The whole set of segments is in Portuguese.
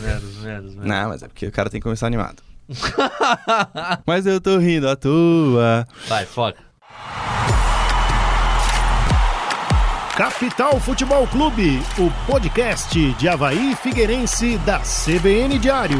Menos, menos, menos. Não, mas é porque o cara tem que começar animado. mas eu tô rindo à toa. Vai, foca. Capital Futebol Clube, o podcast de Havaí Figueirense da CBN Diário.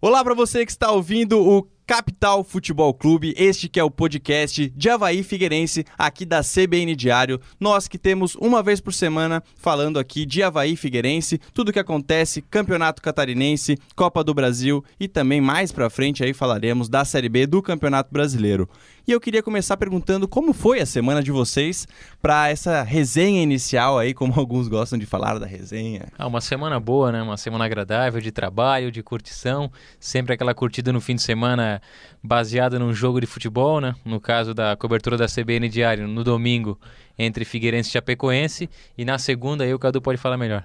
Olá para você que está ouvindo o Capital Futebol Clube, este que é o podcast de Havaí Figueirense, aqui da CBN Diário. Nós que temos uma vez por semana falando aqui de Havaí Figueirense, tudo que acontece, Campeonato Catarinense, Copa do Brasil e também mais pra frente aí falaremos da Série B do Campeonato Brasileiro. E eu queria começar perguntando como foi a semana de vocês para essa resenha inicial aí, como alguns gostam de falar da resenha. Ah, uma semana boa, né? Uma semana agradável de trabalho, de curtição, sempre aquela curtida no fim de semana baseada num jogo de futebol, né? No caso da cobertura da CBN Diário, no domingo, entre Figueirense e Chapecoense, e na segunda aí o Cadu pode falar melhor.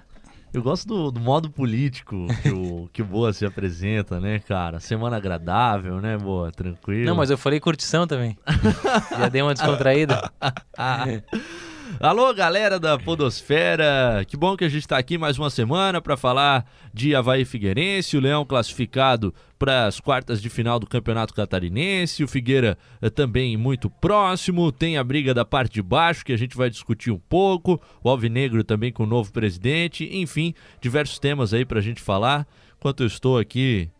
Eu gosto do, do, modo político que o, que o Boa se apresenta, né, cara? Semana agradável, né, Boa? Tranquilo. Não, mas eu falei curtição também. Já dei uma descontraída. Alô, galera da Podosfera! Que bom que a gente está aqui mais uma semana para falar de Havaí Figueirense, o Leão classificado para as quartas de final do Campeonato Catarinense, o Figueira eh, também muito próximo, tem a briga da parte de baixo que a gente vai discutir um pouco, o Alvinegro também com o novo presidente, enfim, diversos temas aí para a gente falar. Enquanto eu estou aqui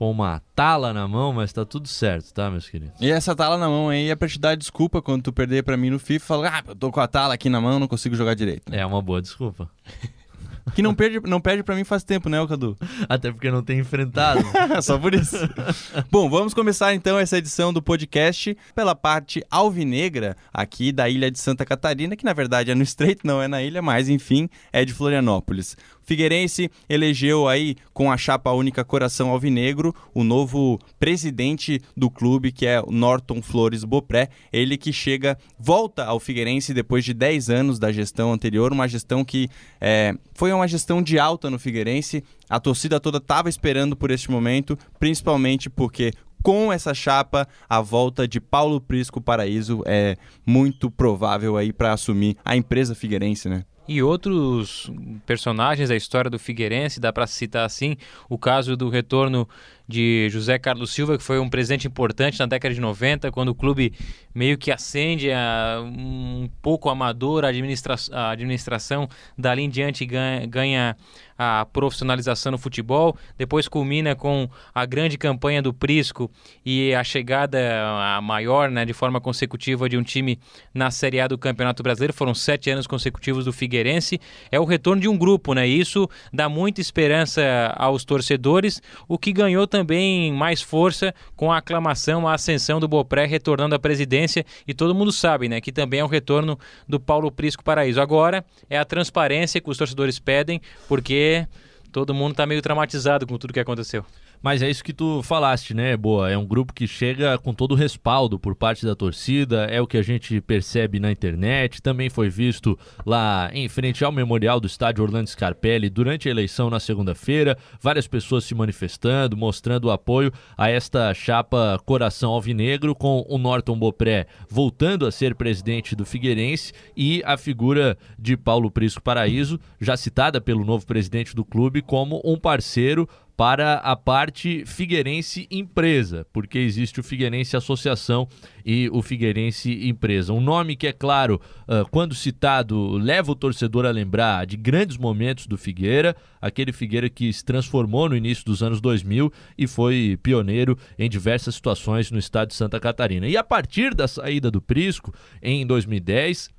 com uma tala na mão, mas tá tudo certo, tá, meus queridos? E essa tala na mão aí é pra te dar desculpa quando tu perder pra mim no FIFA, falar, ah, eu tô com a tala aqui na mão, não consigo jogar direito. Né? É uma boa desculpa. Que não perde, não perde para mim faz tempo, né, Cadu? Até porque não tem enfrentado. Só por isso. Bom, vamos começar então essa edição do podcast pela parte alvinegra aqui da ilha de Santa Catarina, que na verdade é no Estreito, não é na ilha, mas enfim, é de Florianópolis. Figueirense elegeu aí com a chapa única Coração Alvinegro o novo presidente do clube, que é Norton Flores Bopré. Ele que chega, volta ao Figueirense depois de 10 anos da gestão anterior, uma gestão que é, foi uma gestão de alta no Figueirense. A torcida toda estava esperando por este momento, principalmente porque com essa chapa, a volta de Paulo Prisco Paraíso é muito provável aí para assumir a empresa Figueirense, né? E outros personagens da história do Figueirense, dá para citar assim o caso do retorno de José Carlos Silva, que foi um presente importante na década de 90, quando o clube meio que acende a, um pouco amador, a, administra a administração dali em diante ganha, ganha a profissionalização no futebol, depois culmina com a grande campanha do Prisco e a chegada a maior, né, de forma consecutiva de um time na Série A do Campeonato Brasileiro, foram sete anos consecutivos do Figueirense, é o retorno de um grupo, né, isso dá muita esperança aos torcedores, o que ganhou também mais força com a aclamação, a ascensão do Bopré retornando à presidência, e todo mundo sabe, né, que também é o retorno do Paulo Prisco Paraíso. Agora é a transparência que os torcedores pedem, porque todo mundo está meio traumatizado com tudo que aconteceu. Mas é isso que tu falaste, né, Boa? É um grupo que chega com todo o respaldo por parte da torcida, é o que a gente percebe na internet. Também foi visto lá em frente ao memorial do estádio Orlando Scarpelli durante a eleição na segunda-feira. Várias pessoas se manifestando, mostrando o apoio a esta chapa Coração Alvinegro, com o Norton Bopré voltando a ser presidente do Figueirense e a figura de Paulo Prisco Paraíso, já citada pelo novo presidente do clube, como um parceiro para a parte Figueirense Empresa, porque existe o Figueirense Associação e o Figueirense Empresa. Um nome que, é claro, uh, quando citado, leva o torcedor a lembrar de grandes momentos do Figueira, aquele Figueira que se transformou no início dos anos 2000 e foi pioneiro em diversas situações no estado de Santa Catarina. E a partir da saída do Prisco, em 2010,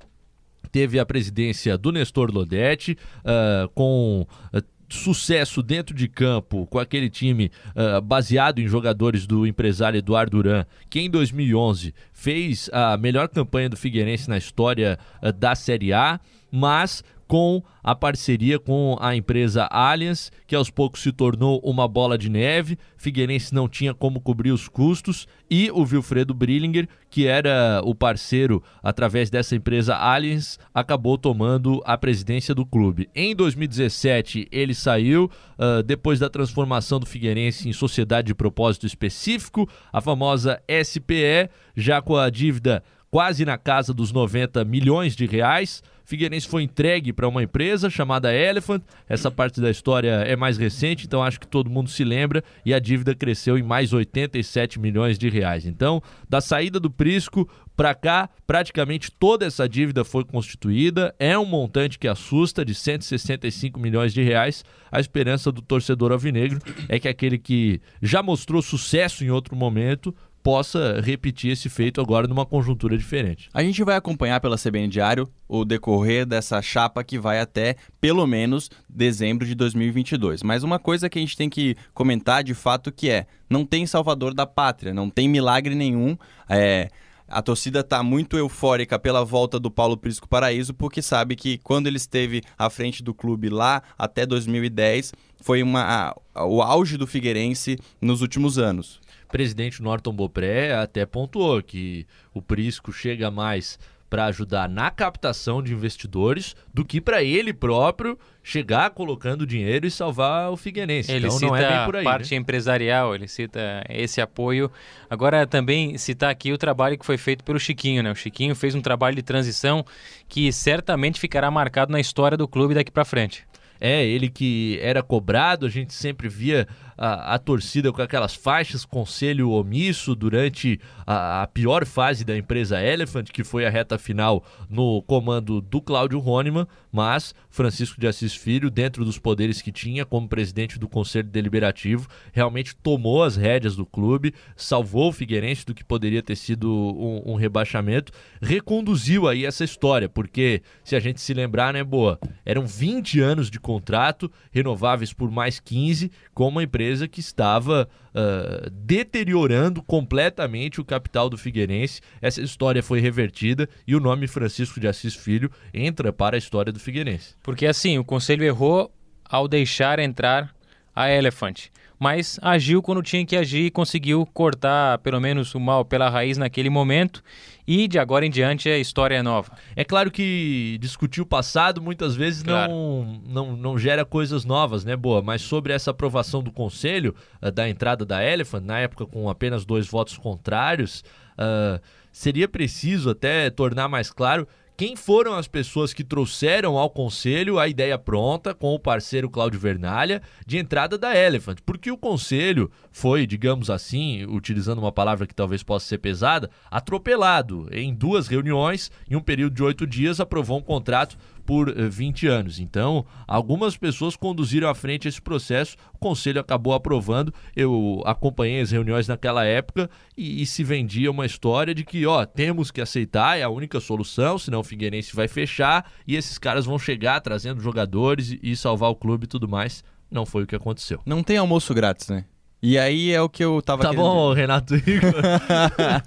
teve a presidência do Nestor Lodete, uh, com uh, sucesso dentro de campo com aquele time uh, baseado em jogadores do empresário Eduardo Duran, que em 2011 fez a melhor campanha do Figueirense na história uh, da Série A, mas com a parceria com a empresa Allianz, que aos poucos se tornou uma bola de neve. Figueirense não tinha como cobrir os custos e o Wilfredo Brillinger, que era o parceiro através dessa empresa Allianz, acabou tomando a presidência do clube. Em 2017 ele saiu uh, depois da transformação do Figueirense em sociedade de propósito específico, a famosa SPE, já com a dívida quase na casa dos 90 milhões de reais Figueirense foi entregue para uma empresa chamada Elephant. Essa parte da história é mais recente, então acho que todo mundo se lembra e a dívida cresceu em mais 87 milhões de reais. Então, da saída do Prisco para cá, praticamente toda essa dívida foi constituída. É um montante que assusta de 165 milhões de reais. A esperança do torcedor alvinegro é que aquele que já mostrou sucesso em outro momento possa repetir esse feito agora numa conjuntura diferente. A gente vai acompanhar pela CBN Diário o decorrer dessa chapa que vai até pelo menos dezembro de 2022. Mas uma coisa que a gente tem que comentar de fato que é, não tem salvador da pátria, não tem milagre nenhum. É, a torcida está muito eufórica pela volta do Paulo Prisco Paraíso, porque sabe que quando ele esteve à frente do clube lá até 2010, foi uma, a, o auge do Figueirense nos últimos anos. Presidente Norton Bopré até pontuou que o Prisco chega mais para ajudar na captação de investidores do que para ele próprio chegar colocando dinheiro e salvar o Figueirense. Ele então cita é a parte né? empresarial, ele cita esse apoio. Agora também citar aqui o trabalho que foi feito pelo Chiquinho, né? O Chiquinho fez um trabalho de transição que certamente ficará marcado na história do clube daqui para frente. É, ele que era cobrado, a gente sempre via a, a torcida com aquelas faixas, conselho omisso durante a, a, pior fase da empresa Elephant, que foi a reta final no comando do Cláudio Rôneman, mas Francisco de Assis Filho, dentro dos poderes que tinha como presidente do Conselho Deliberativo, realmente tomou as rédeas do clube, salvou o Figueirense do que poderia ter sido um, um rebaixamento, reconduziu aí essa história, porque se a gente se lembrar, né, boa, eram 20 anos de contrato, renováveis por mais 15, com uma empresa que estava uh, deteriorando completamente o capital do Figueirense. Essa história foi revertida e o nome Francisco de Assis Filho entra para a história do Figueirense. Porque assim, o conselho errou ao deixar entrar a Elephant mas agiu quando tinha que agir e conseguiu cortar pelo menos o mal pela raiz naquele momento. E de agora em diante a história é nova. É claro que discutir o passado muitas vezes claro. não, não, não gera coisas novas, né, Boa? Mas sobre essa aprovação do conselho uh, da entrada da Elephant, na época com apenas dois votos contrários, uh, seria preciso até tornar mais claro quem foram as pessoas que trouxeram ao conselho a ideia pronta com o parceiro Cláudio Vernalha de entrada da Elephant? Porque o conselho foi, digamos assim, utilizando uma palavra que talvez possa ser pesada, atropelado. Em duas reuniões, em um período de oito dias, aprovou um contrato por 20 eh, anos. Então, algumas pessoas conduziram à frente esse processo, o conselho acabou aprovando. Eu acompanhei as reuniões naquela época e, e, se vendia uma história de que, ó, temos que aceitar, é a única solução, senão o Figueirense vai fechar e esses caras vão chegar trazendo jogadores e, e salvar o clube e tudo mais. Não foi o que aconteceu. Não tem almoço grátis, né? E aí é o que eu tava Tá querendo bom, dizer. Renato Igor.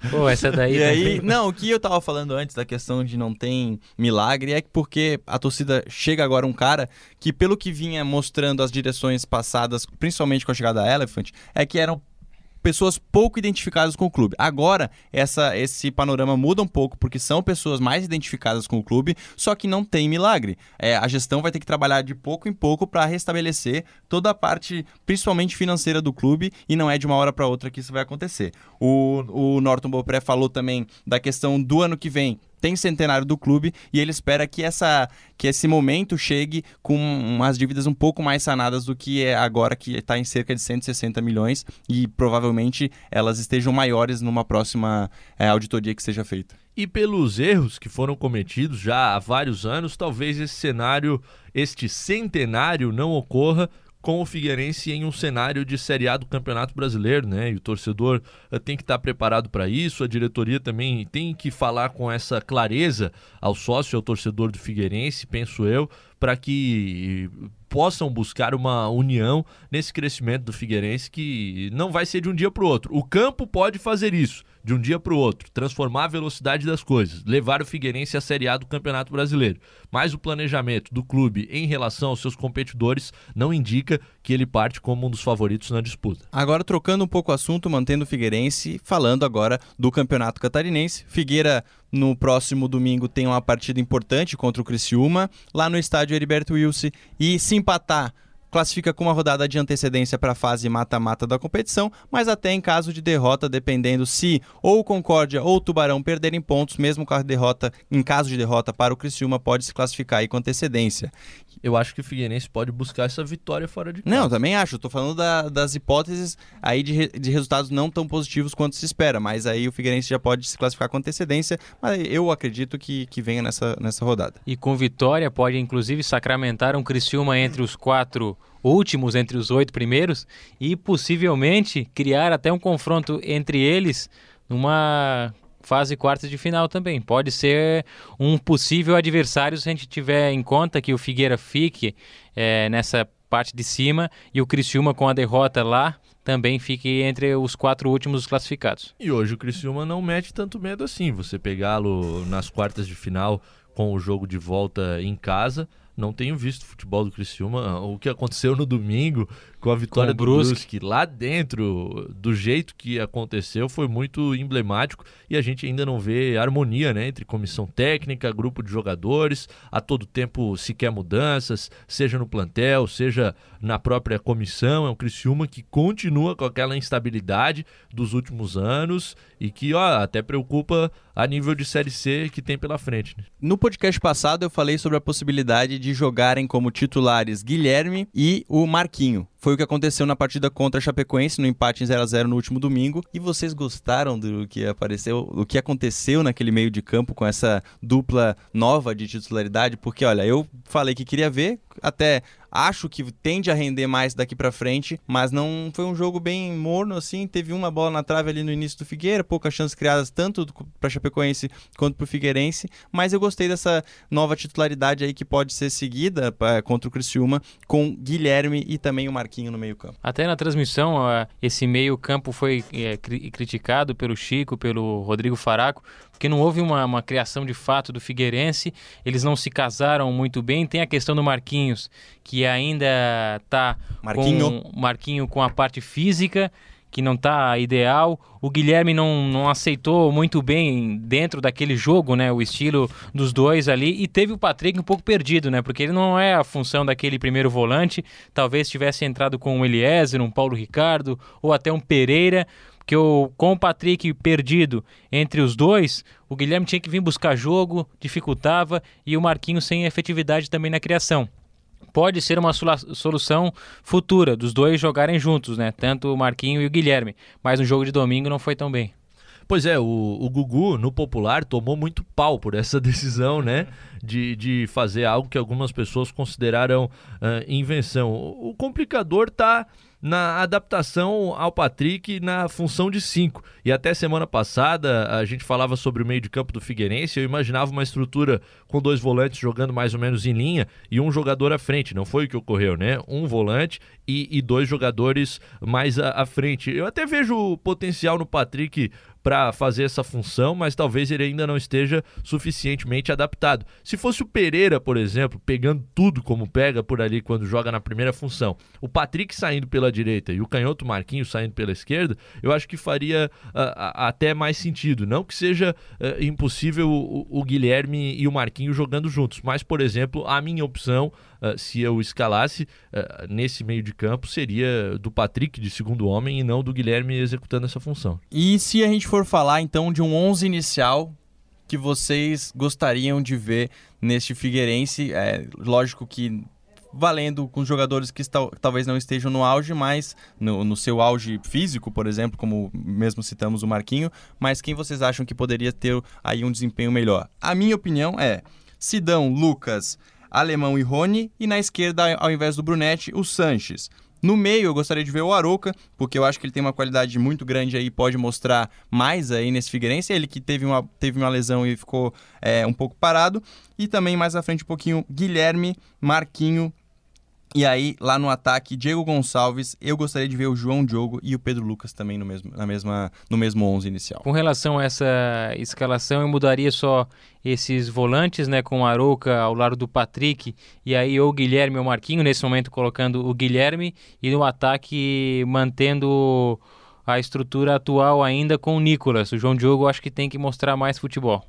Pô, essa daí. E aí, não, o que eu tava falando antes da questão de não tem milagre é que porque a torcida chega agora um cara que, pelo que vinha mostrando as direções passadas, principalmente com a chegada da Elephant, é que eram pessoas pouco identificadas com o clube. Agora, essa, esse panorama muda um pouco, porque são pessoas mais identificadas com o clube, só que não tem milagre. É, a gestão vai ter que trabalhar de pouco em pouco para restabelecer toda a parte, principalmente financeira do clube, e não é de uma hora para outra que isso vai acontecer. O, o Norton Bopré falou também da questão do ano que vem. Tem centenário do clube e ele espera que, essa, que esse momento chegue com umas dívidas um pouco mais sanadas do que é agora, que está em cerca de 160 milhões e provavelmente elas estejam maiores numa próxima é, auditoria que seja feita. E pelos erros que foram cometidos já há vários anos, talvez esse cenário, este centenário, não ocorra com o Figueirense em um cenário de Série A do Campeonato Brasileiro, né? E o torcedor eh, tem que estar preparado para isso, a diretoria também tem que falar com essa clareza ao sócio, ao torcedor do Figueirense, penso eu, para que possam buscar uma união nesse crescimento do Figueirense que não vai ser de um dia para o outro. O campo pode fazer isso de um dia para o outro, transformar a velocidade das coisas, levar o Figueirense à Série A do Campeonato Brasileiro. Mas o planejamento do clube em relação aos seus competidores não indica que ele parte como um dos favoritos na disputa. Agora, trocando um pouco o assunto, mantendo o Figueirense, falando agora do Campeonato Catarinense. Figueira, no próximo domingo, tem uma partida importante contra o Criciúma, lá no estádio Heriberto Wilson. E se empatar classifica com uma rodada de antecedência para a fase mata-mata da competição, mas até em caso de derrota, dependendo se ou Concórdia ou Tubarão perderem pontos, mesmo com a derrota, em caso de derrota para o Criciúma, pode se classificar aí com antecedência. Eu acho que o Figueirense pode buscar essa vitória fora de casa. Não, também acho. Estou falando da, das hipóteses aí de, de resultados não tão positivos quanto se espera, mas aí o Figueirense já pode se classificar com antecedência, mas eu acredito que, que venha nessa, nessa rodada. E com vitória pode inclusive sacramentar um Criciúma entre os quatro últimos, entre os oito primeiros, e possivelmente criar até um confronto entre eles numa fase quartas de final também. Pode ser um possível adversário se a gente tiver em conta que o Figueira fique é, nessa parte de cima e o Criciúma com a derrota lá também fique entre os quatro últimos classificados. E hoje o Criciúma não mete tanto medo assim. Você pegá-lo nas quartas de final com o jogo de volta em casa, não tenho visto futebol do Criciúma. O que aconteceu no domingo com a vitória com do Brusque. Brusque lá dentro, do jeito que aconteceu, foi muito emblemático e a gente ainda não vê harmonia né, entre comissão técnica, grupo de jogadores. A todo tempo se quer mudanças, seja no plantel, seja na própria comissão. É um Criciúma que continua com aquela instabilidade dos últimos anos e que ó, até preocupa a nível de Série C que tem pela frente. Né? No podcast passado eu falei sobre a possibilidade de jogarem como titulares Guilherme e o Marquinho. Foi o que aconteceu na partida contra a Chapecoense, no empate em 0 a 0 no último domingo. E vocês gostaram do que apareceu, do que aconteceu naquele meio de campo com essa dupla nova de titularidade? Porque, olha, eu falei que queria ver, até acho que tende a render mais daqui para frente, mas não foi um jogo bem morno assim. Teve uma bola na trave ali no início do Figueira, poucas chances criadas tanto para Chapecoense quanto para o Figueirense, mas eu gostei dessa nova titularidade aí que pode ser seguida pra, contra o Criciúma com Guilherme e também o Marquinho no meio-campo. Até na transmissão, esse meio-campo foi é, criticado pelo Chico, pelo Rodrigo Faraco, porque não houve uma, uma, criação de fato do Figueirense, eles não se casaram muito bem. Tem a questão do Marquinhos, que ainda está com Marquinho com a parte física, que não está ideal. O Guilherme não, não aceitou muito bem dentro daquele jogo, né? O estilo dos dois ali. E teve o Patrick um pouco perdido, né? Porque ele não é a função daquele primeiro volante. Talvez tivesse entrado com um Eliezer, um Paulo Ricardo ou até um Pereira que o, com o Patrick perdido entre os dois, o Guilherme tinha que vir buscar jogo, dificultava, e o Marquinhos sem efetividade também na criação. Pode ser uma solução futura dos dois jogarem juntos, né? Tanto o Marquinho e o Guilherme. Mas no jogo de domingo não foi tão bem. Pois é, o, o Gugu, no popular, tomou muito pau por essa decisão, né? De, de fazer algo que algumas pessoas consideraram uh, invenção. O, o complicador tá na adaptação ao Patrick na função de 5. E até semana passada a gente falava sobre o meio de campo do Figueirense, eu imaginava uma estrutura com dois volantes jogando mais ou menos em linha e um jogador à frente. Não foi o que ocorreu, né? Um volante e, e dois jogadores mais à, à frente. Eu até vejo potencial no Patrick para fazer essa função, mas talvez ele ainda não esteja suficientemente adaptado. Se fosse o Pereira, por exemplo, pegando tudo como pega por ali quando joga na primeira função, o Patrick saindo pela direita e o canhoto Marquinhos saindo pela esquerda, eu acho que faria uh, até mais sentido. Não que seja uh, impossível o, o, Guilherme e o Marquinhos jogando juntos, mas, por exemplo, a minha opção, uh, se eu escalasse nesse meio de campo, seria do Patrick de segundo homem e não do Guilherme executando essa função. E se a gente for falar então de um 11 inicial que vocês gostariam de ver neste Figueirense, é lógico que valendo com jogadores que está, talvez não estejam no auge, mas no, no, seu auge físico, por exemplo, como mesmo citamos o Marquinho, mas quem vocês acham que poderia ter aí um desempenho melhor? A minha opinião é Sidão, Lucas, Alemão e Rony, e na esquerda, ao invés do Brunetti, o Sanches. No meio, eu gostaria de ver o Aroca, porque eu acho que ele tem uma qualidade muito grande aí, pode mostrar mais aí nesse Figueirense. Ele que teve uma, teve uma lesão e ficou é, um pouco parado. E também mais à frente um pouquinho, Guilherme, Marquinho e aí, lá no ataque, Diego Gonçalves, eu gostaria de ver o João Diogo e o Pedro Lucas também no mesmo, na mesma, no mesmo 11 inicial. Com relação a essa escalação, eu mudaria só esses volantes, né, com o Arouca ao lado do Patrick, e aí ou o Guilherme ou o Marquinho, nesse momento colocando o Guilherme, e no ataque mantendo a estrutura atual ainda com o Nicolas. O João Diogo acho que tem que mostrar mais futebol.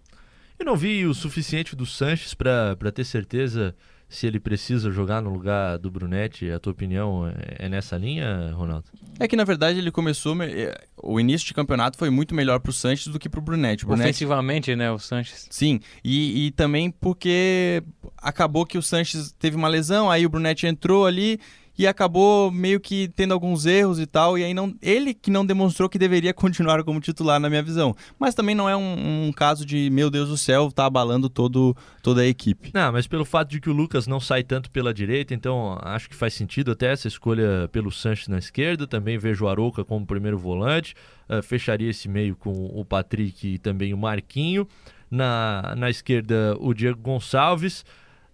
Eu não vi o suficiente do Sanches para ter certeza se ele precisa jogar no lugar do Brunetti. A tua opinião é, é nessa linha, Ronaldo? É que na verdade ele começou. É, o início de campeonato foi muito melhor pro Sanches do que pro Brunetti. O Brunetti... Ofensivamente, né, o Sanches. Sim, e, e também porque acabou que o Sanches teve uma lesão, aí o Brunetti entrou ali e acabou meio que tendo alguns erros e tal, e aí não, ele que não demonstrou que deveria continuar como titular na minha visão. Mas também não é um, um caso de, meu Deus do céu, tá abalando todo, toda a equipe. Não, mas pelo fato de que o Lucas não sai tanto pela direita, então acho que faz sentido até essa escolha pelo Sanches na esquerda, também vejo o Arouca como primeiro volante, uh, fecharia esse meio com o Patrick e também o Marquinho. Na, na esquerda, o Diego Gonçalves.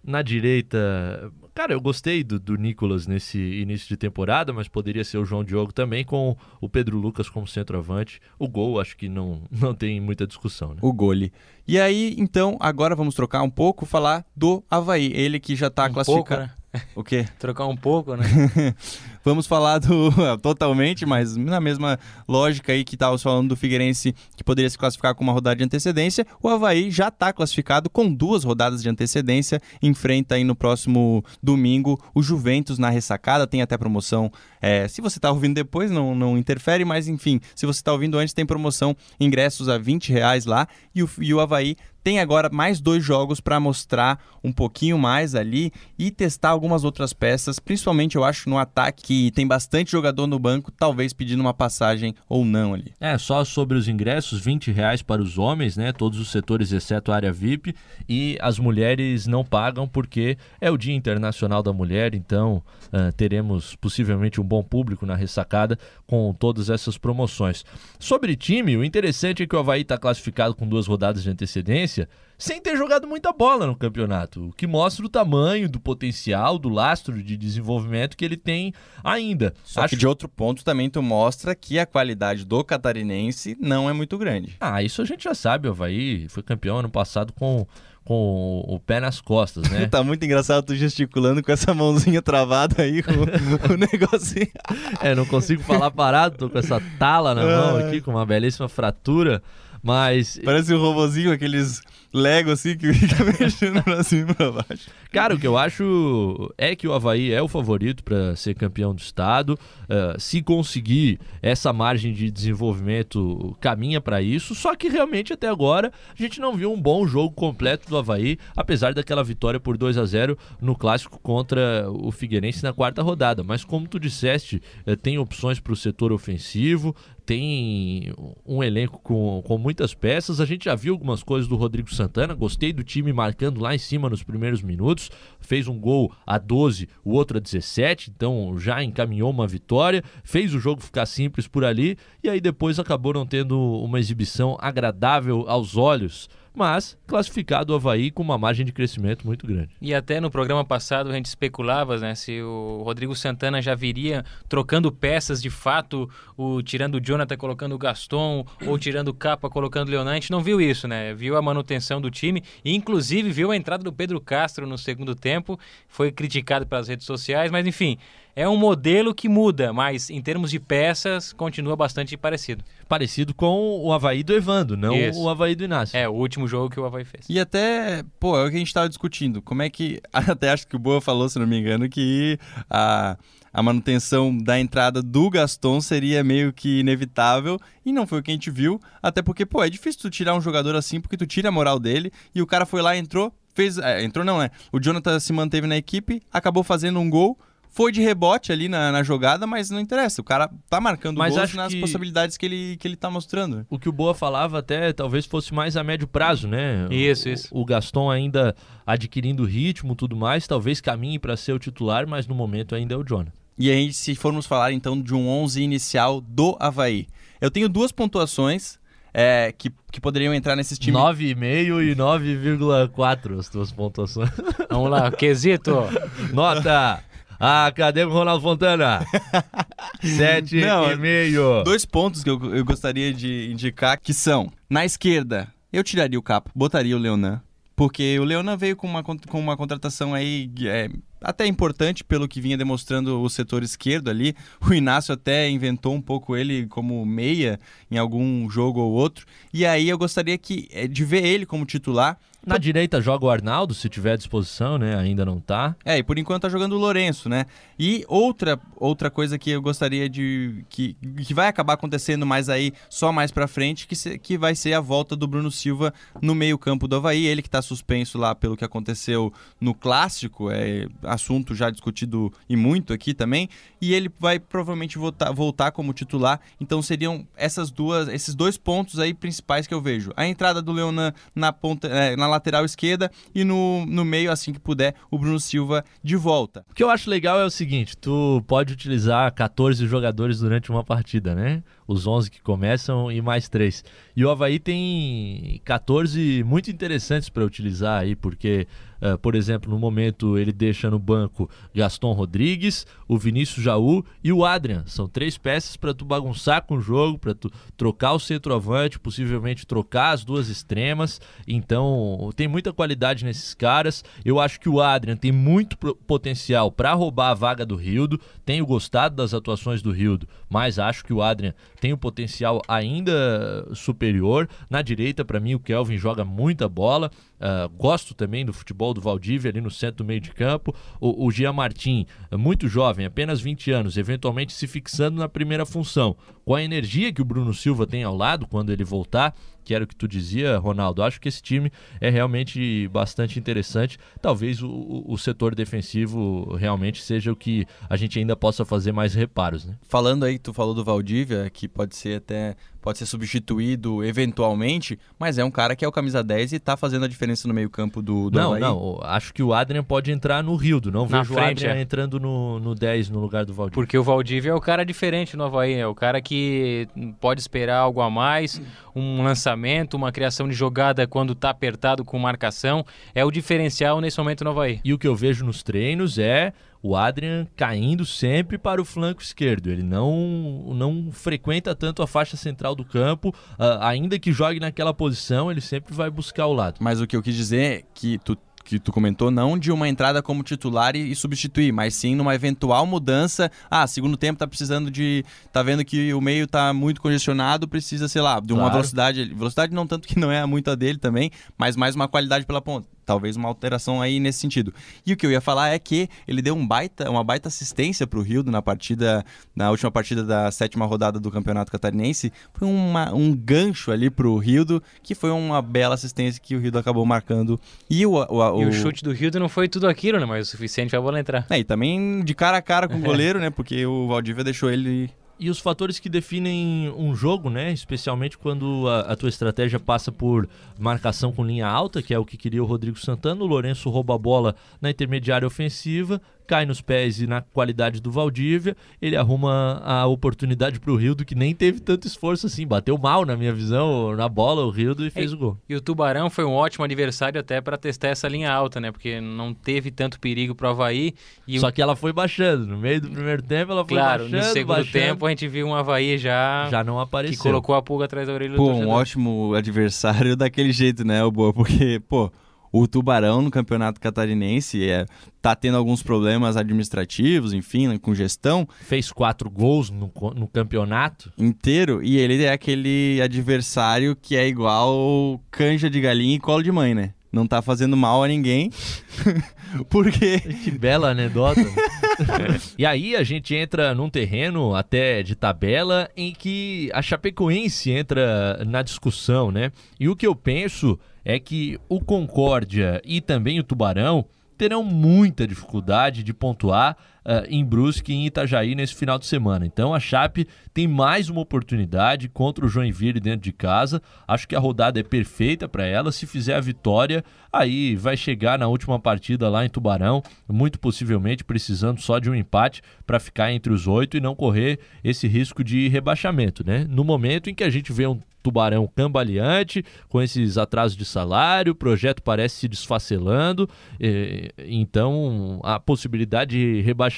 Na direita, Cara, eu gostei do, do Nicolas nesse início de temporada, mas poderia ser o João Diogo também, com o Pedro Lucas como centroavante. O gol, acho que não, não tem muita discussão, né? O gole. E aí, então, agora vamos trocar um pouco, falar do Havaí. Ele que já está um classificado. Pouco, né? O quê? Trocar um pouco, né? Vamos falar do. totalmente, mas na mesma lógica aí que estávamos falando do Figueirense, que poderia se classificar com uma rodada de antecedência. O Havaí já está classificado com duas rodadas de antecedência. Enfrenta aí no próximo domingo o Juventus na ressacada. Tem até promoção. É, se você está ouvindo depois, não, não interfere, mas enfim, se você está ouvindo antes, tem promoção ingressos a 20 reais lá. E o, e o Havaí tem agora mais dois jogos para mostrar um pouquinho mais ali e testar algumas outras peças, principalmente eu acho no ataque que tem bastante jogador no banco, talvez pedindo uma passagem ou não ali. É, só sobre os ingressos, 20 reais para os homens, né? Todos os setores exceto a área VIP e as mulheres não pagam porque é o Dia Internacional da Mulher, então uh, teremos possivelmente um bom público na ressacada com todas essas promoções. Sobre time, o interessante é que o Havaí está classificado com duas rodadas de antecedência sem ter jogado muita bola no campeonato, o que mostra o tamanho do potencial, do lastro de desenvolvimento que ele tem ainda. Só Acho... que de outro ponto também tu mostra que a qualidade do catarinense não é muito grande. Ah, isso a gente já sabe, o Havaí foi campeão ano passado com com o pé nas costas, né? tá muito engraçado tu gesticulando com essa mãozinha travada aí, com o negocinho. É, não consigo falar parado, tô com essa tala na mão aqui, com uma belíssima fratura. Mas. Parece um robozinho, aqueles Lego assim que fica mexendo pra cima e pra baixo. Cara, o que eu acho é que o Havaí é o favorito para ser campeão do estado. Uh, se conseguir essa margem de desenvolvimento, caminha para isso. Só que realmente até agora a gente não viu um bom jogo completo do Havaí, apesar daquela vitória por 2 a 0 no clássico contra o Figueirense na quarta rodada. Mas como tu disseste, uh, tem opções para o setor ofensivo, tem um elenco com, com muitas peças. A gente já viu algumas coisas do Rodrigo Santana. Gostei do time marcando lá em cima nos primeiros minutos. Fez um gol a 12, o outro a 17, então já encaminhou uma vitória. Fez o jogo ficar simples por ali e aí depois acabou não tendo uma exibição agradável aos olhos mas classificado o Havaí com uma margem de crescimento muito grande. E até no programa passado a gente especulava né, se o Rodrigo Santana já viria trocando peças de fato, o, tirando o Jonathan, colocando o Gaston, ou tirando o Capa, colocando o Leonan. A gente não viu isso, né? Viu a manutenção do time e inclusive viu a entrada do Pedro Castro no segundo tempo. Foi criticado pelas redes sociais, mas enfim, é um modelo que muda, mas em termos de peças continua bastante parecido. Parecido com o Havaí do Evando, não Isso. o Havaí do Inácio. É, o último jogo que o Havaí fez. E até, pô, é o que a gente estava discutindo. Como é que. Até acho que o Boa falou, se não me engano, que a a manutenção da entrada do Gaston seria meio que inevitável e não foi o que a gente viu, até porque, pô, é difícil tu tirar um jogador assim porque tu tira a moral dele e o cara foi lá, entrou, fez, é, entrou não, né? O Jonathan se manteve na equipe, acabou fazendo um gol, foi de rebote ali na, na, jogada, mas não interessa. O cara tá marcando mas gols nas que possibilidades que ele, que ele tá mostrando. O que o Boa falava até talvez fosse mais a médio prazo, né? Isso, isso. O, o Gaston ainda adquirindo ritmo tudo mais, talvez caminhe para ser o titular, mas no momento ainda é o Jonathan. E aí, se formos falar então de um 11 inicial do Havaí. Eu tenho duas pontuações é, que, que poderiam entrar nesses times. 9,5 e 9,4 as duas pontuações. Vamos lá, quesito. Nota ah, cadê o Ronaldo Fontana? Sete Não, e meio. Dois pontos que eu, eu gostaria de indicar que são, na esquerda, eu tiraria o capo, botaria o Leonan. Porque o Leonan veio com uma, com uma contratação aí é, até importante pelo que vinha demonstrando o setor esquerdo ali. O Inácio até inventou um pouco ele como meia em algum jogo ou outro. E aí eu gostaria que, é, de ver ele como titular Na direita joga o Arnaldo, se tiver à disposição, né? Ainda não tá. É, e por enquanto tá jogando o Lourenço, né? E outra, outra coisa que eu gostaria de. Que, que vai acabar acontecendo mais aí, só mais pra frente, que, se, que vai ser a volta do Bruno Silva no meio-campo do Havaí. Ele que tá suspenso lá pelo que aconteceu no clássico, é assunto já discutido e muito aqui também. E ele vai provavelmente voltar, voltar como titular. Então seriam essas duas, esses dois pontos aí principais que eu vejo. A entrada do Leonan na ponta, é, na lateral esquerda e no, no meio, assim que puder, o Bruno Silva de volta. O que eu acho legal é o seguinte: tu pode utilizar 14 jogadores durante uma partida, né? Os 11 que começam e mais 3. E o Havaí tem 14 muito interessantes para utilizar aí, porque Uh, por exemplo, no momento ele deixa no banco Gaston Rodrigues, o Vinícius Jaú e o Adrian. São três peças para tu bagunçar com o jogo, para tu trocar o centroavante, possivelmente trocar as duas extremas. Então, tem muita qualidade nesses caras. Eu acho que o Adrian tem muito potencial para roubar a vaga do Rildo. Tenho gostado das atuações do Rildo, mas acho que o Adrian tem um potencial ainda superior. Na direita, para mim, o Kelvin joga muita bola. Uh, gosto também do futebol do Valdívia ali no centro do meio de campo. O, o Jean Martin, muito jovem, apenas 20 anos, eventualmente se fixando na primeira função. Com a energia que o Bruno Silva tem ao lado quando ele voltar, que era o que tu dizia, Ronaldo. Acho que esse time é realmente bastante interessante. Talvez o, o setor defensivo realmente seja o que a gente ainda possa fazer mais reparos, né? Falando aí, tu falou do Valdívia, que pode ser até pode ser substituído eventualmente, mas é um cara que é o camisa 10 e tá fazendo a diferença no meio-campo do, do Não, Havaí. não, acho que o Adrian pode entrar no Rildo, não Na vejo frente, o Adrian é. entrando no, no 10 no lugar do Valdívia. Porque o Valdívia é o cara diferente no Havaí, é o cara que pode esperar algo a mais, um lançamento, uma criação de jogada quando tá apertado com marcação, é o diferencial nesse momento no Havaí. E o que eu vejo nos treinos é o Adrian caindo sempre para o flanco esquerdo. Ele não, não frequenta tanto a faixa central do campo, uh, ainda que jogue naquela posição, ele sempre vai buscar o lado. Mas o que eu quis dizer é que tu que tu comentou, não de uma entrada como titular e, e, substituir, mas sim numa eventual mudança. Ah, segundo tempo tá precisando de. tá vendo que o meio tá muito congestionado, precisa, sei lá, de uma Claro. velocidade. Velocidade não tanto que não é muito a dele também, mas mais uma qualidade pela ponta. Talvez uma alteração aí nesse sentido. E o que eu ia falar é que ele deu um baita, uma baita assistência pro Rildo na partida, na última partida da sétima rodada do Campeonato Catarinense. Foi uma, um gancho ali pro Rildo, que foi uma bela assistência que o Rildo acabou marcando. E o, o, E o chute do Rildo não foi tudo aquilo, né? Mas o suficiente pra bola entrar. É, e também de cara a cara com o goleiro, né? Porque o Valdívia deixou ele. E os fatores que definem um jogo, né? Especialmente quando a, a tua estratégia passa por marcação com linha alta, que é o que queria o Rodrigo Santana. O Lourenço rouba a bola na intermediária ofensiva, cai nos pés e na qualidade do Valdívia. Ele arruma a oportunidade pro Rildo, que nem teve tanto esforço assim. Bateu mal, na minha visão, na bola, o Rildo, e fez o gol. E o Tubarão foi um ótimo adversário até pra testar essa linha alta, né? Porque não teve tanto perigo pro Havaí. E Só que ela foi baixando. No meio do primeiro tempo, ela foi claro, baixando, no segundo baixando, tempo a gente viu um Havaí já, já não que apareceu. colocou a pulga atrás da orelha do Pô, um torcedor. ótimo adversário daquele jeito, né, o Boa? Porque, pô, o Tubarão no Campeonato Catarinense é, tá tendo alguns problemas administrativos, enfim, né, com gestão Fez quatro gols no, no campeonato. inteiro. E ele é aquele adversário que é igual canja de galinha e colo de mãe, né? Não tá fazendo mal a ninguém. Porque. Que bela anedota. e aí a gente entra num terreno até de tabela em que a Chapecoense entra na discussão, né? E o que eu penso é que o Concórdia e também o Tubarão terão muita dificuldade de pontuar ah, em Brusque e em Itajaí nesse final de semana. Então a Chape tem mais uma oportunidade contra o Joinville dentro de casa. Acho que a rodada é perfeita para ela. Se fizer a vitória, aí vai chegar na última partida lá em Tubarão, muito possivelmente precisando só de um empate para ficar entre os oito e não correr esse risco de rebaixamento, né? No momento em que a gente vê um Tubarão cambaleante, com esses atrasos de salário, o projeto parece se desfacelando, eh, então a possibilidade de rebaixamento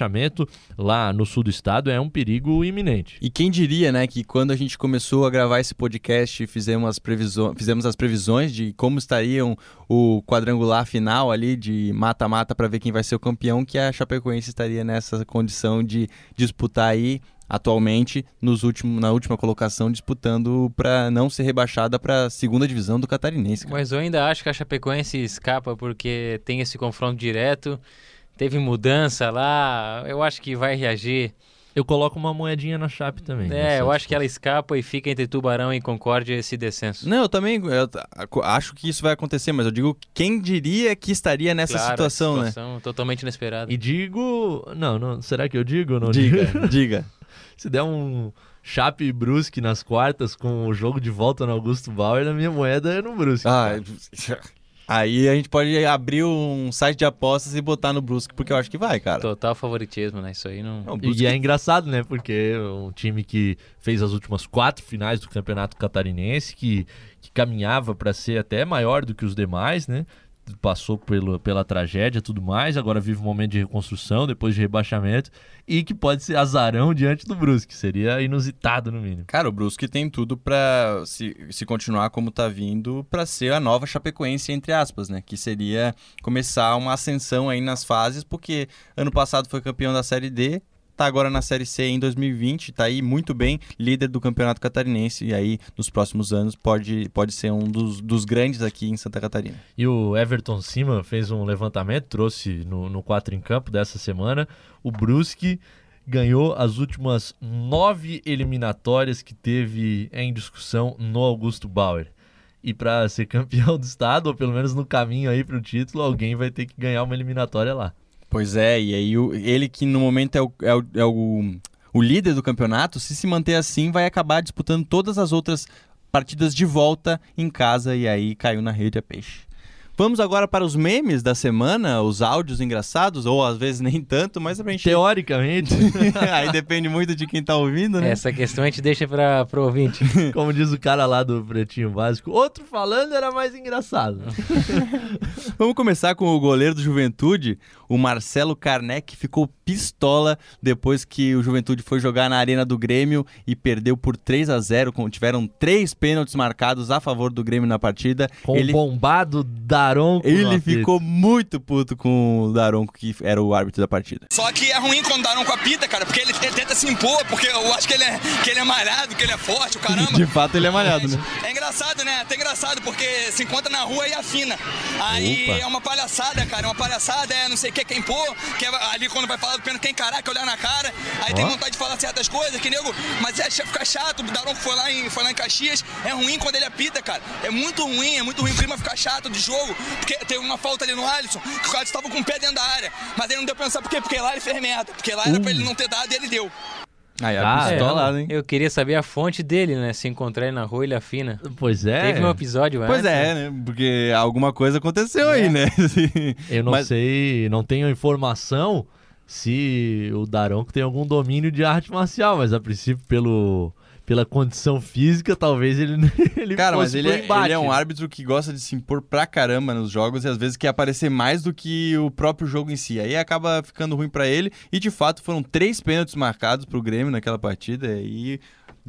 lá no sul do estado é um perigo iminente. E quem diria, né, que quando a gente começou a gravar esse podcast, fizemos as, previso- fizemos as previsões de como estariam o quadrangular final ali de mata-mata para ver quem vai ser o campeão, que a Chapecoense estaria nessa condição de disputar aí atualmente nos últimos, na última colocação disputando para não ser rebaixada para a segunda divisão do Catarinense. Cara. Mas eu ainda acho que a Chapecoense escapa porque tem esse confronto direto, teve mudança lá, eu acho que vai reagir. Eu coloco uma moedinha na Chape também. É, eu acho que ela escapa e fica entre Tubarão e Concórdia esse descenso. Não, eu também eu acho que isso vai acontecer, mas eu digo quem diria que estaria nessa claro, situação, situação né? totalmente inesperada. E digo, não, não, será que eu digo ou não diga, digo? diga. Se der um Chape e Brusque nas quartas com o jogo de volta no Augusto Bauer, na minha moeda é no Brusque. Ah, Aí a gente pode abrir um site de apostas e botar no Brusque, porque eu acho que vai, cara. Total favoritismo, né? Isso aí não. não Brusque... E é engraçado, né? Porque é um time que fez as últimas quatro finais do Campeonato Catarinense, que, que caminhava para ser até maior do que os demais, né? Passou pelo, pela tragédia tudo mais, agora vive um momento de reconstrução depois de rebaixamento e que pode ser azarão diante do Brusque, seria inusitado no mínimo. Cara, o Brusque tem tudo para se, se continuar como tá vindo para ser a nova Chapecoense entre aspas, né, que seria começar uma ascensão aí nas fases, porque ano passado foi campeão da Série D, tá agora na Série C em 2020, tá aí muito bem, líder do Campeonato Catarinense, e aí nos próximos anos pode, pode ser um dos, dos grandes aqui em Santa Catarina. E o Everton Cima fez um levantamento, trouxe no, no 4 em campo dessa semana, o Brusque ganhou as últimas nove eliminatórias que teve em discussão no Augusto Bauer. E para ser campeão do estado, ou pelo menos no caminho aí para o título, alguém vai ter que ganhar uma eliminatória lá. Pois é, e aí o, ele que no momento é o, é, o, é o, o líder do campeonato, se se manter assim, vai acabar disputando todas as outras partidas de volta em casa e aí caiu na rede a peixe. Vamos agora para os memes da semana, os áudios engraçados, ou às vezes nem tanto, mas a gente. Teoricamente. Aí depende muito de quem está ouvindo, né? Essa questão a gente deixa para o ouvinte. Como diz o cara lá do Pretinho Básico, outro falando era mais engraçado. Vamos começar com o goleiro do Juventude, o Marcelo Karnek, ficou pistola depois que o Juventude foi jogar na Arena do Grêmio e perdeu por 3 a 0 Tiveram três pênaltis marcados a favor do Grêmio na partida. Com Ele... o bombado da Daronco. Ele ficou muito puto com o Daronco, que era o árbitro da partida. Só que é ruim quando o Daronco apita, cara, porque ele, ele, tenta se impor, porque eu acho que ele, é, que ele é malhado, que ele é forte, o caramba. De fato, ele é malhado, né? É engraçado, né? Até engraçado, porque se encontra na rua e afina. Aí Opa. é uma palhaçada, cara. É uma palhaçada, é não sei o que, quem impor, que é ali quando vai falar do pênalti, quem caraca, olhar na cara. Aí oh. tem vontade de falar certas coisas, que nego. Mas é ficar chato. O Daronco foi lá, em, foi lá em Caxias. É ruim quando ele apita, cara. É muito ruim, é muito ruim o clima ficar chato de jogo. Porque tem uma falta ali no Alisson, que o Alisson estava com o pé dentro da área. Mas ele não deu pra pensar por quê? Porque lá ele fez merda. Porque lá era pra ele não ter dado e ele deu. Aí, ah, é, hein? Eu queria saber a fonte dele, né? Se encontrar ele na rua, ele afina. Pois é. Teve um episódio Pois antes, é, né? Porque alguma coisa aconteceu é. aí, né? eu não Mas... sei, não tenho informação se o Daronco tem algum domínio de arte marcial, mas a princípio, pelo pela condição física, talvez ele, ele Cara, mas ele é, ele é, um árbitro que gosta de se impor pra caramba nos jogos e às vezes quer aparecer mais do que o próprio jogo em si. Aí acaba ficando ruim para ele e de fato foram três pênaltis marcados pro Grêmio naquela partida e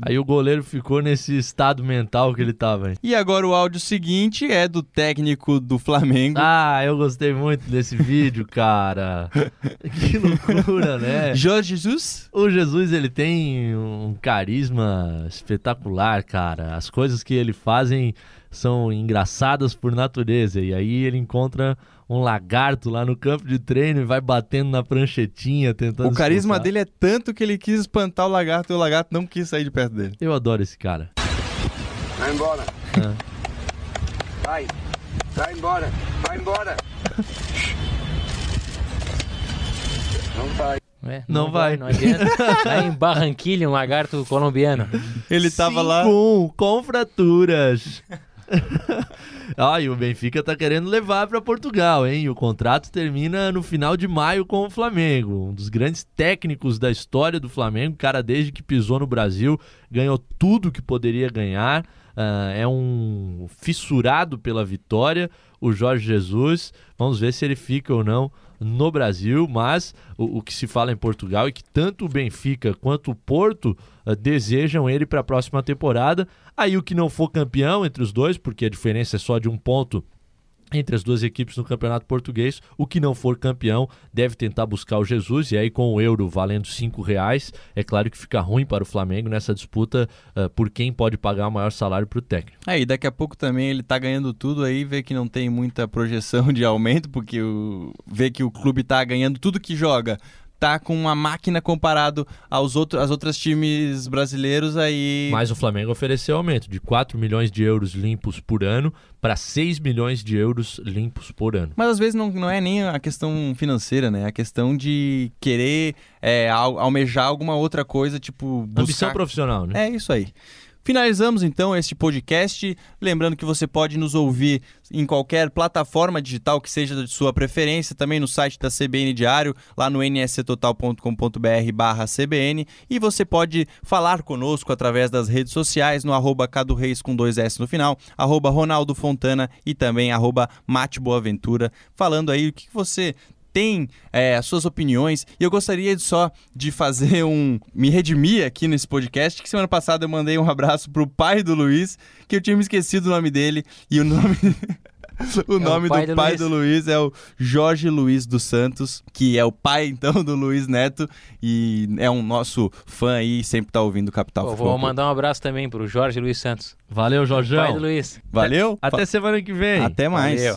Aí o goleiro ficou nesse estado mental que ele tava. E agora o áudio seguinte é do técnico do Flamengo. Ah, eu gostei muito desse vídeo, cara. que loucura, né? Jorge Jesus? O Jesus, ele tem um carisma espetacular, cara. As coisas que ele fazem são engraçadas por natureza. E aí ele encontra um lagarto lá no campo de treino e vai batendo na pranchetinha, tentando. O carisma espantar. dele é tanto que ele quis espantar o lagarto e o lagarto não quis sair de perto dele. Eu adoro esse cara. Vai embora. Ah. Vai. Vai embora. Vai embora. Não vai. É, não, não, vai. Não adianta. Aí em Barranquilha, um lagarto colombiano. Ele tava Sim, lá. Com, com fraturas. ah, e o Benfica tá querendo levar para Portugal, hein? O contrato termina no final de maio com o Flamengo. Um dos grandes técnicos da história do Flamengo, cara, desde que pisou no Brasil, ganhou tudo que poderia ganhar. Uh, é um fissurado pela vitória, o Jorge Jesus. Vamos ver se ele fica ou não no Brasil, mas o, o, que se fala em Portugal é que tanto o Benfica quanto o Porto uh, desejam ele para a próxima temporada. Aí o que não for campeão entre os dois, porque a diferença é só de um ponto entre as duas equipes no Campeonato Português. O que não for campeão deve tentar buscar o Jesus, e aí com o euro valendo cinco reais, é claro que fica ruim para o Flamengo nessa disputa uh, por quem pode pagar o maior salário para o técnico. É, daqui a pouco também ele tá ganhando tudo aí, vê que não tem muita projeção de aumento, porque o... vê que o clube tá ganhando tudo que joga tá com uma máquina comparado aos outros aos outros times brasileiros aí. Mas o Flamengo ofereceu aumento de 4 milhões de euros limpos por ano para 6 milhões de euros limpos por ano. Mas às vezes não, não é nem a questão financeira, né? É a questão de querer é, almejar alguma outra coisa, tipo. Buscar... Ambição profissional, né? É isso aí. Finalizamos então este podcast. Lembrando que você pode nos ouvir em qualquer plataforma digital que seja de sua preferência, também no site da CBN Diário, lá no nsctotal.com.br/barra CBN. E você pode falar conosco através das redes sociais no arroba Cado Reis com dois S no final, arroba Ronaldo Fontana e também arroba Mate Boaventura, falando aí o que você tem é, as suas opiniões. E eu gostaria só de fazer um. me redimir aqui nesse podcast, que semana passada eu mandei um abraço pro pai do Luiz, que eu tinha me esquecido o nome dele. E o nome. o nome é o pai do, do pai Luiz. do Luiz é o Jorge Luiz dos Santos, que é o pai, então, do Luiz Neto. E é um nosso fã aí, sempre tá ouvindo o Capital Pô, Vou mandar um abraço também pro Jorge Luiz Santos. Valeu, Jorge. Pai do Luiz. Valeu. Até semana que vem. Até mais. Valeu.